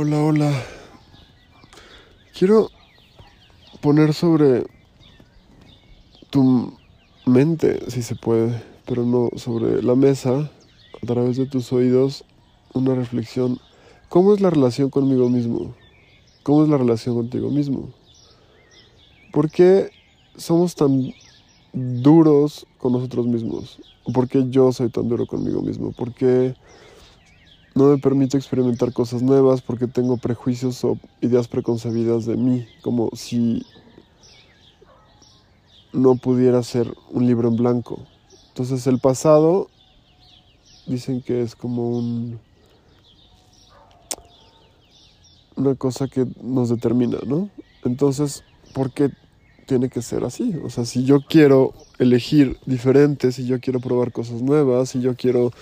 Hola, hola. Quiero poner sobre tu mente, si se puede, pero no sobre la mesa, a través de tus oídos, una reflexión. ¿Cómo es la relación conmigo mismo? ¿Cómo es la relación contigo mismo? ¿Por qué somos tan duros con nosotros mismos? ¿Por qué yo soy tan duro conmigo mismo? ¿Por qué no me permito experimentar cosas nuevas? Porque tengo prejuicios o ideas preconcebidas de mí, como si no pudiera ser un libro en blanco. Entonces el pasado dicen que es como un una cosa que nos determina, ¿no? Entonces, ¿por qué tiene que ser así? O sea, si yo quiero elegir diferente, si yo quiero probar cosas nuevas, si yo quiero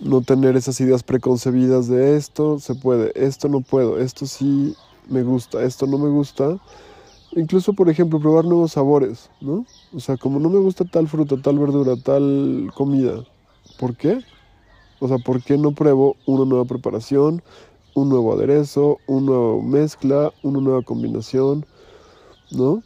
no tener esas ideas preconcebidas de esto, se puede, esto no puedo, esto sí me gusta, esto no me gusta. Incluso, por ejemplo, probar nuevos sabores, ¿no? O sea, como no me gusta tal fruta, tal verdura, tal comida, ¿por qué? O sea, ¿por qué no pruebo una nueva preparación, un nuevo aderezo, una nueva mezcla, una nueva combinación, ¿no?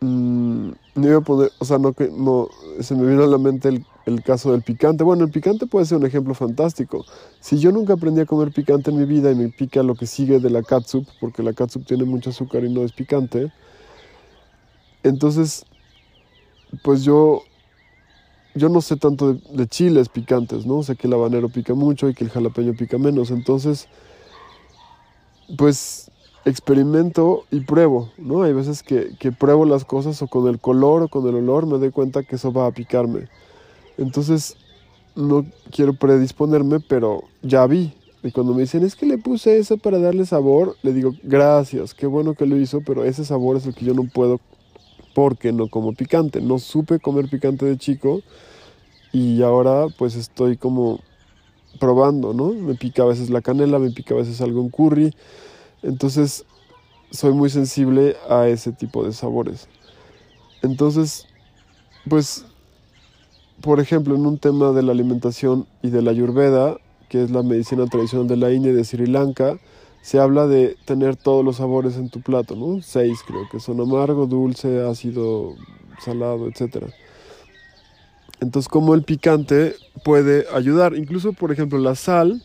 Mm, no iba a poder, o sea, no no se me vino a la mente el, el, caso del picante. Bueno, el picante puede ser un ejemplo fantástico. Si yo nunca aprendí a comer picante en mi vida y me pica lo que sigue de la catsup, porque la catsup tiene mucho azúcar y no es picante, entonces, pues yo yo no sé tanto de, chiles picantes, ¿no? Sé que el habanero pica mucho y que el jalapeño pica menos. Entonces, pues experimento y pruebo, ¿no? Hay veces que, que, pruebo las cosas o con el color o con el olor me doy cuenta que eso va a picarme. Entonces, no quiero predisponerme, pero ya vi. Y cuando me dicen, es que le puse eso para darle sabor, le digo, gracias, qué bueno que lo hizo, pero ese sabor es el que yo no puedo porque no como picante. No supe comer picante de chico y ahora pues estoy como probando, ¿no? Me pica a veces la canela, me pica a veces algo en curry. Entonces soy muy sensible a ese tipo de sabores. Entonces, pues, por ejemplo, en un tema de la alimentación y de la ayurveda, que es la medicina tradicional de la India y de Sri Lanka, se habla de tener todos los sabores en tu plato, ¿no? Seis creo que son amargo, dulce, ácido, salado, etc. Entonces, como el picante puede ayudar, incluso por ejemplo la sal,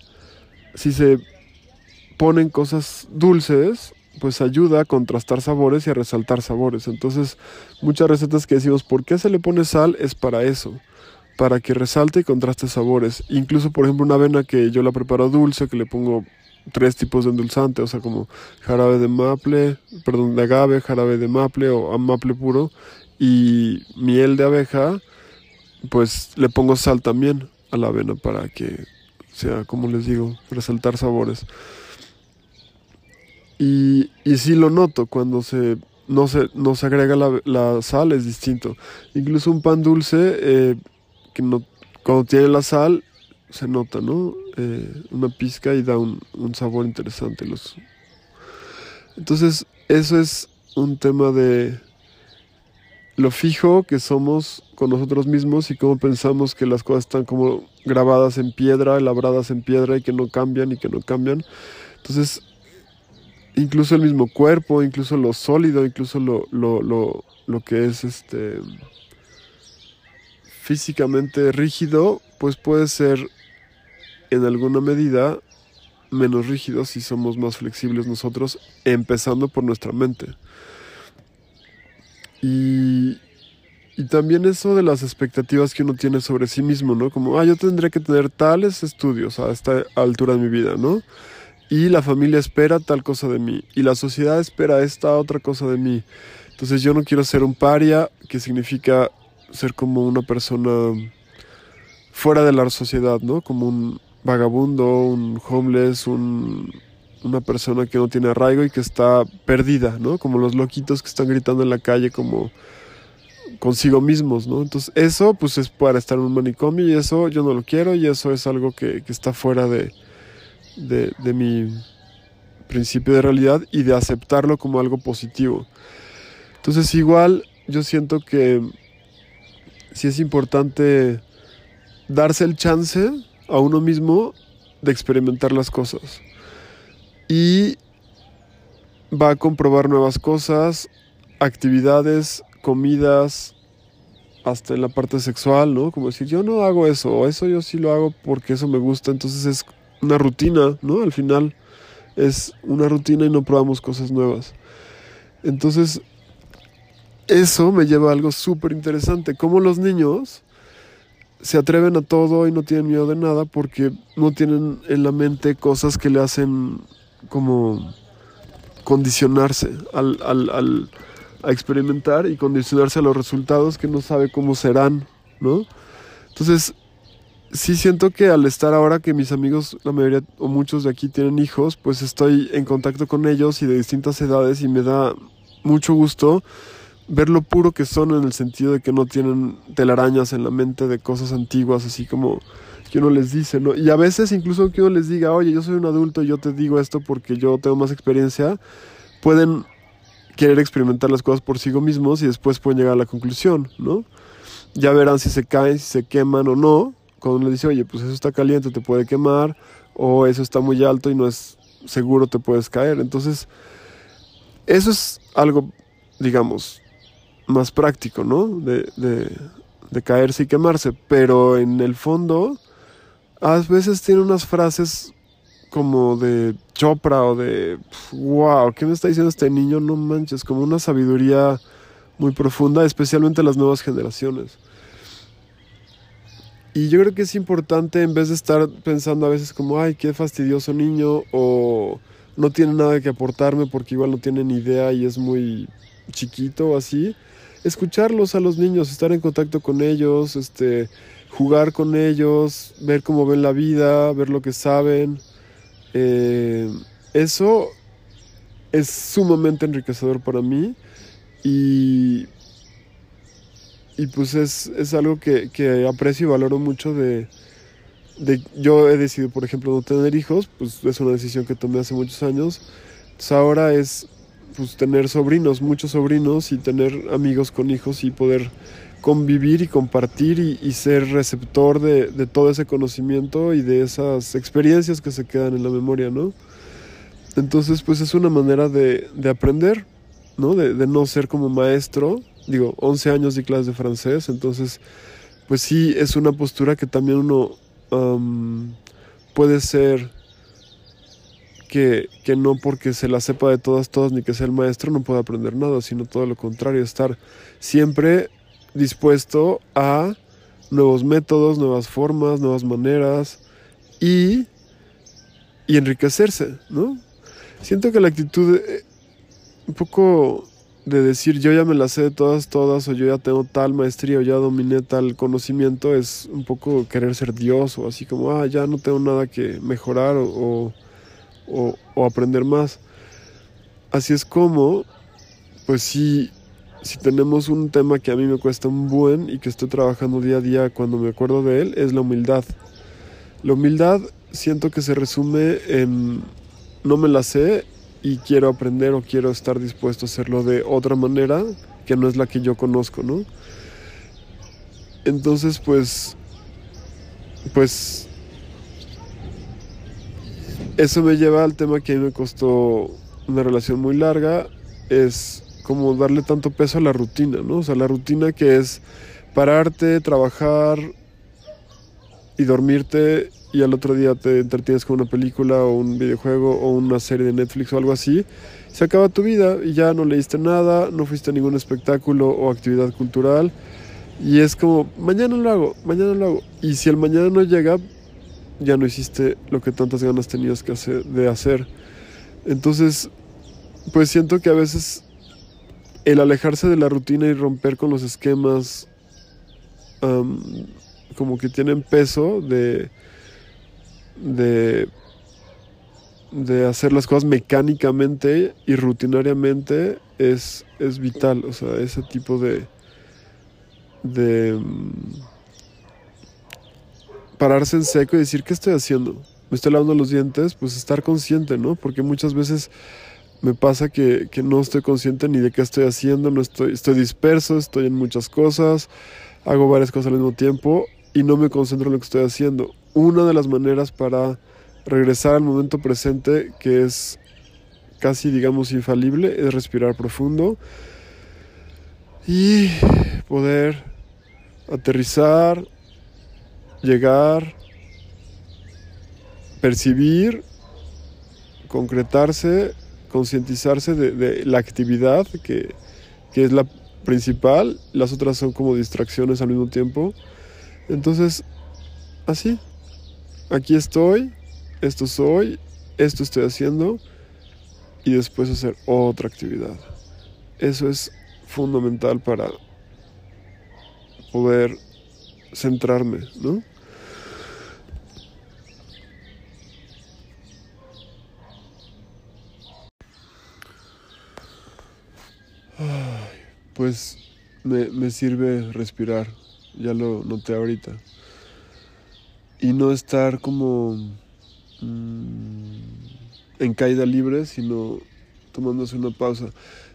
si se ponen cosas dulces, pues ayuda a contrastar sabores y a resaltar sabores. Entonces, muchas recetas que decimos, ¿por qué se le pone sal? Es para eso, para que resalte y contraste sabores. Incluso, por ejemplo, una avena que yo la preparo dulce, que le pongo tres tipos de endulzante, o sea, como jarabe de maple, perdón, de agave, jarabe de maple o maple puro y miel de abeja, pues le pongo sal también a la avena para que sea, como les digo, resaltar sabores. Y, y sí lo noto, cuando se, no, se, no se agrega la, la sal es distinto. Incluso un pan dulce, eh, que no, cuando tiene la sal, se nota, ¿no? Eh, una pizca y da un, un, sabor interesante. Los... Entonces, eso es un tema de lo fijo que somos con nosotros mismos y cómo pensamos que las cosas están como grabadas en piedra, labradas en piedra y que no cambian y que no cambian. Entonces, incluso el mismo cuerpo, incluso lo sólido, incluso lo, lo, lo, lo que es este físicamente rígido, pues puede ser en alguna medida menos rígidos si somos más flexibles nosotros, empezando por nuestra mente. Y, y, también eso de las expectativas que uno tiene sobre sí mismo, ¿no? Como, ah, yo tendré que tener tales estudios a esta altura de mi vida, ¿no? Y la familia espera tal cosa de mí, y la sociedad espera esta otra cosa de mí. Entonces yo no quiero ser un paria, que significa ser como una persona fuera de la sociedad, ¿no? Como un, vagabundo, un homeless, un, una persona que no tiene arraigo y que está perdida, ¿no? Como los loquitos que están gritando en la calle como consigo mismos, ¿no? Entonces eso pues es para estar en un manicomio y eso yo no lo quiero y eso es algo que, que está fuera de, de, mi principio de realidad y de aceptarlo como algo positivo. Entonces igual yo siento que sí es importante darse el chance a uno mismo de experimentar las cosas. y va a comprobar nuevas cosas, actividades, comidas, hasta en la parte sexual, ¿no? Como decir, yo no hago eso, o eso yo sí lo hago porque eso me gusta, entonces es una rutina, ¿no? Al final es una rutina y no probamos cosas nuevas. Entonces, eso me lleva a algo súper interesante, como los niños se atreven a todo y no tienen miedo de nada porque no tienen en la mente cosas que le hacen como condicionarse al, al, a experimentar y condicionarse a los resultados que no sabe cómo serán, ¿no? Entonces, sí siento que al estar ahora que mis amigos, la mayoría o muchos de aquí tienen hijos, pues estoy en contacto con ellos y de distintas edades y me da mucho gusto ver lo puro que son en el sentido de que no tienen telarañas en la mente de cosas antiguas, así como que uno les dice, ¿no? Y a veces incluso que uno les diga, oye, yo soy un adulto y yo te digo esto porque yo tengo más experiencia, pueden querer experimentar las cosas por sí mismos y después pueden llegar a la conclusión, ¿no? Ya verán si se caen, si se queman o no. Cuando le dice, oye, pues eso está caliente, te puede quemar, o eso está muy alto y no es seguro, te puedes caer. Entonces, eso es algo, digamos, más práctico, ¿no? De, de, caerse y quemarse. Pero en el fondo, a veces tiene unas frases como de Chopra o de, wow, ¿qué me está diciendo este niño? No manches, como una sabiduría muy profunda, especialmente las nuevas generaciones. Y yo creo que es importante en vez de estar pensando a veces como, ay, qué fastidioso niño, o no tiene nada que aportarme porque igual no tiene ni idea y es muy chiquito o así, escucharlos a los niños, estar en contacto con ellos, este, jugar con ellos, ver cómo ven la vida, ver lo que saben. Eh, eso es sumamente enriquecedor para mí y, y pues es, algo que, que, aprecio y valoro mucho de, de, Yo he decidido, por ejemplo, no tener hijos, pues es una decisión que tomé hace muchos años. Entonces ahora es pues tener sobrinos, muchos sobrinos y tener amigos con hijos y poder convivir y compartir y, ser receptor de, todo ese conocimiento y de esas experiencias que se quedan en la memoria, ¿no? Entonces, pues es una manera de, aprender, ¿no? De, no ser como maestro. Digo, 11 años de clase de francés, entonces, pues sí, es una postura que también uno puede ser que, no porque se la sepa de todas, todas, ni que sea el maestro, no pueda aprender nada, sino todo lo contrario, estar siempre dispuesto a nuevos métodos, nuevas formas, nuevas maneras y, y enriquecerse, ¿no? Siento que la actitud eh, un poco de decir yo ya me la sé de todas, todas, o yo ya tengo tal maestría, o ya dominé tal conocimiento, es un poco querer ser Dios, o así como, ah, ya no tengo nada que mejorar, o o, aprender más. Así es como, pues sí, si tenemos un tema que a mí me cuesta un buen y que estoy trabajando día a día cuando me acuerdo de él, es la humildad. La humildad siento que se resume en no me la sé y quiero aprender o quiero estar dispuesto a hacerlo de otra manera que no es la que yo conozco, ¿no? Entonces, pues, pues eso me lleva al tema que a mí me costó una relación muy larga, es como darle tanto peso a la rutina, ¿no? O sea, la rutina que es pararte, trabajar y dormirte y al otro día te entretienes con una película o un videojuego o una serie de Netflix o algo así, se acaba tu vida y ya no leíste nada, no fuiste a ningún espectáculo o actividad cultural y es como, mañana lo hago, mañana lo hago. Y si el mañana no llega, ya no hiciste lo que tantas ganas tenías que hacer, de hacer. Entonces, pues siento que a veces el alejarse de la rutina y romper con los esquemas como que tienen peso de, de, de hacer las cosas mecánicamente y rutinariamente es, es vital. O sea, ese tipo de... de pararse en seco y decir, ¿qué estoy haciendo? ¿Me estoy lavando los dientes? Pues estar consciente, ¿no? Porque muchas veces me pasa que, no estoy consciente ni de qué estoy haciendo, no estoy, estoy disperso, estoy en muchas cosas, hago varias cosas al mismo tiempo y no me concentro en lo que estoy haciendo. Una de las maneras para regresar al momento presente, que es casi digamos infalible es respirar profundo y poder aterrizar, llegar, percibir, concretarse, concientizarse de, la actividad que, que es la principal, las otras son como distracciones al mismo tiempo. Entonces, así, aquí estoy, esto soy, esto estoy haciendo y después hacer otra actividad. Eso es fundamental para poder centrarme, ¿no? Pues me, sirve respirar, ya lo noté ahorita. Y no estar como mm, en caída libre, sino tomándose una pausa.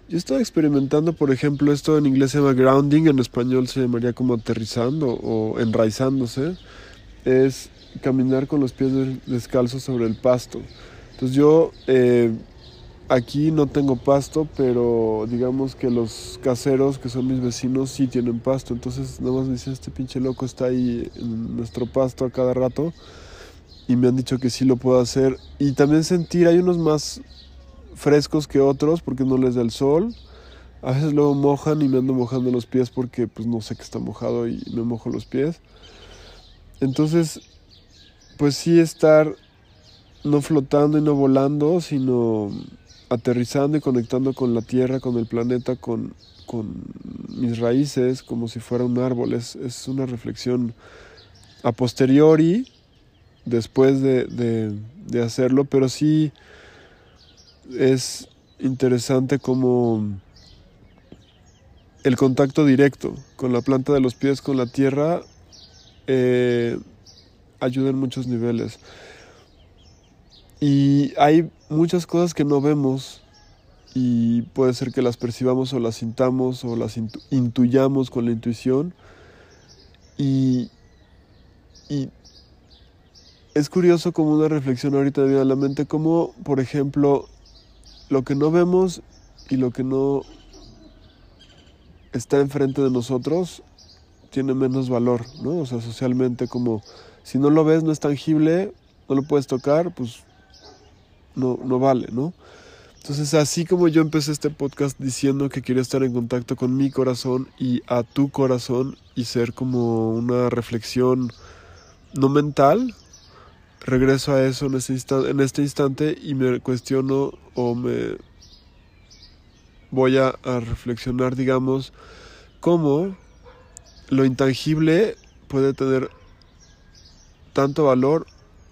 Yo estaba experimentando, por ejemplo, esto en inglés se llama grounding, en español se llamaría como aterrizando o enraizándose. Es caminar con los pies descalzos sobre el pasto. Entonces yo eh, aquí no tengo pasto, pero digamos que los caseros, que son mis vecinos, sí tienen pasto. Entonces nada más me dicen, este pinche loco está ahí en nuestro pasto a cada rato. Y me han dicho que sí lo puedo hacer. Y también sentir, hay unos más frescos que otros porque no les da el sol. A veces luego mojan y me ando mojando los pies porque pues no sé que está mojado y me mojo los pies. Entonces, pues sí estar no flotando y no volando, sino aterrizando y conectando con la tierra, con el planeta, con, con mis raíces, como si fuera un árbol. Es, es una reflexión a posteriori, después de, de, hacerlo, pero sí es interesante como el contacto directo con la planta de los pies, con la tierra, eh, ayuda en muchos niveles. Y hay muchas cosas que no vemos y puede ser que las percibamos o las sintamos o las intuyamos con la intuición. Y, y es curioso como una reflexión ahorita de a la mente, como por ejemplo lo que no vemos y lo que no está enfrente de nosotros tiene menos valor, ¿no? O sea, socialmente como si no lo ves, no es tangible, no lo puedes tocar, pues no, no vale, ¿no? Entonces, así como yo empecé este podcast diciendo que quería estar en contacto con mi corazón y a tu corazón y ser como una reflexión no mental, regreso a eso en este, instante, en este instante y me cuestiono o me voy a, reflexionar, digamos, cómo lo intangible puede tener tanto valor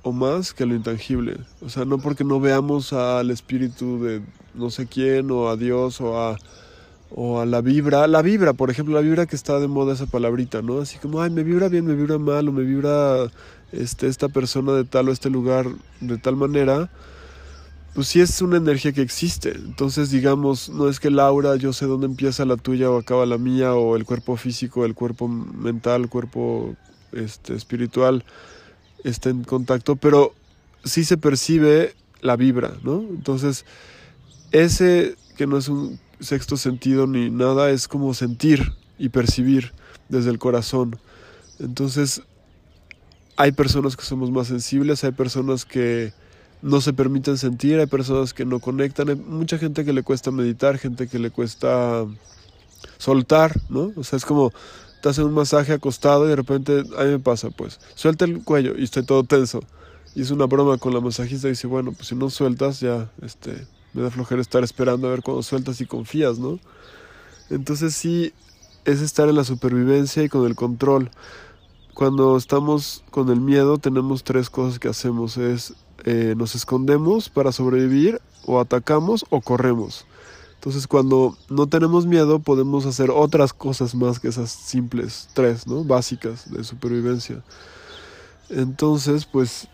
o más que lo intangible. O sea, no porque no veamos al espíritu de no sé quién o a Dios o a, o a la vibra. La vibra, por ejemplo, la vibra que está de moda esa palabrita, ¿no? Así como, ay, me vibra bien, me vibra mal o me vibra este, esta persona de tal o este lugar de tal manera, pues sí es una energía que existe. Entonces, digamos, no es que Laura, yo sé dónde empieza la tuya o acaba la mía, o el cuerpo físico, el cuerpo mental, el cuerpo este, espiritual esté en contacto, pero sí se percibe la vibra, ¿no? Entonces, ese que no es un sexto sentido ni nada, es como sentir y percibir desde el corazón. Entonces, hay personas que somos más sensibles, hay personas que no se permiten sentir, hay personas que no conectan, hay mucha gente que le cuesta meditar, gente que le cuesta soltar, ¿no? O sea, es como te hacen un masaje acostado y de repente, a mí me pasa, pues, suelta el cuello y estoy todo tenso. Es una broma con la masajista y dice, bueno, pues si no sueltas ya, este, me da flojera estar esperando a ver cuando sueltas y confías, ¿no? Entonces sí, es estar en la supervivencia y con el control cuando estamos con el miedo tenemos tres cosas que hacemos. Es eh, nos escondemos para sobrevivir o atacamos o corremos. Entonces cuando no tenemos miedo podemos hacer otras cosas más que esas simples tres, ¿no? Básicas de supervivencia. Entonces pues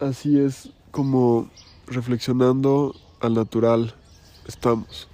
así es como reflexionando al natural estamos.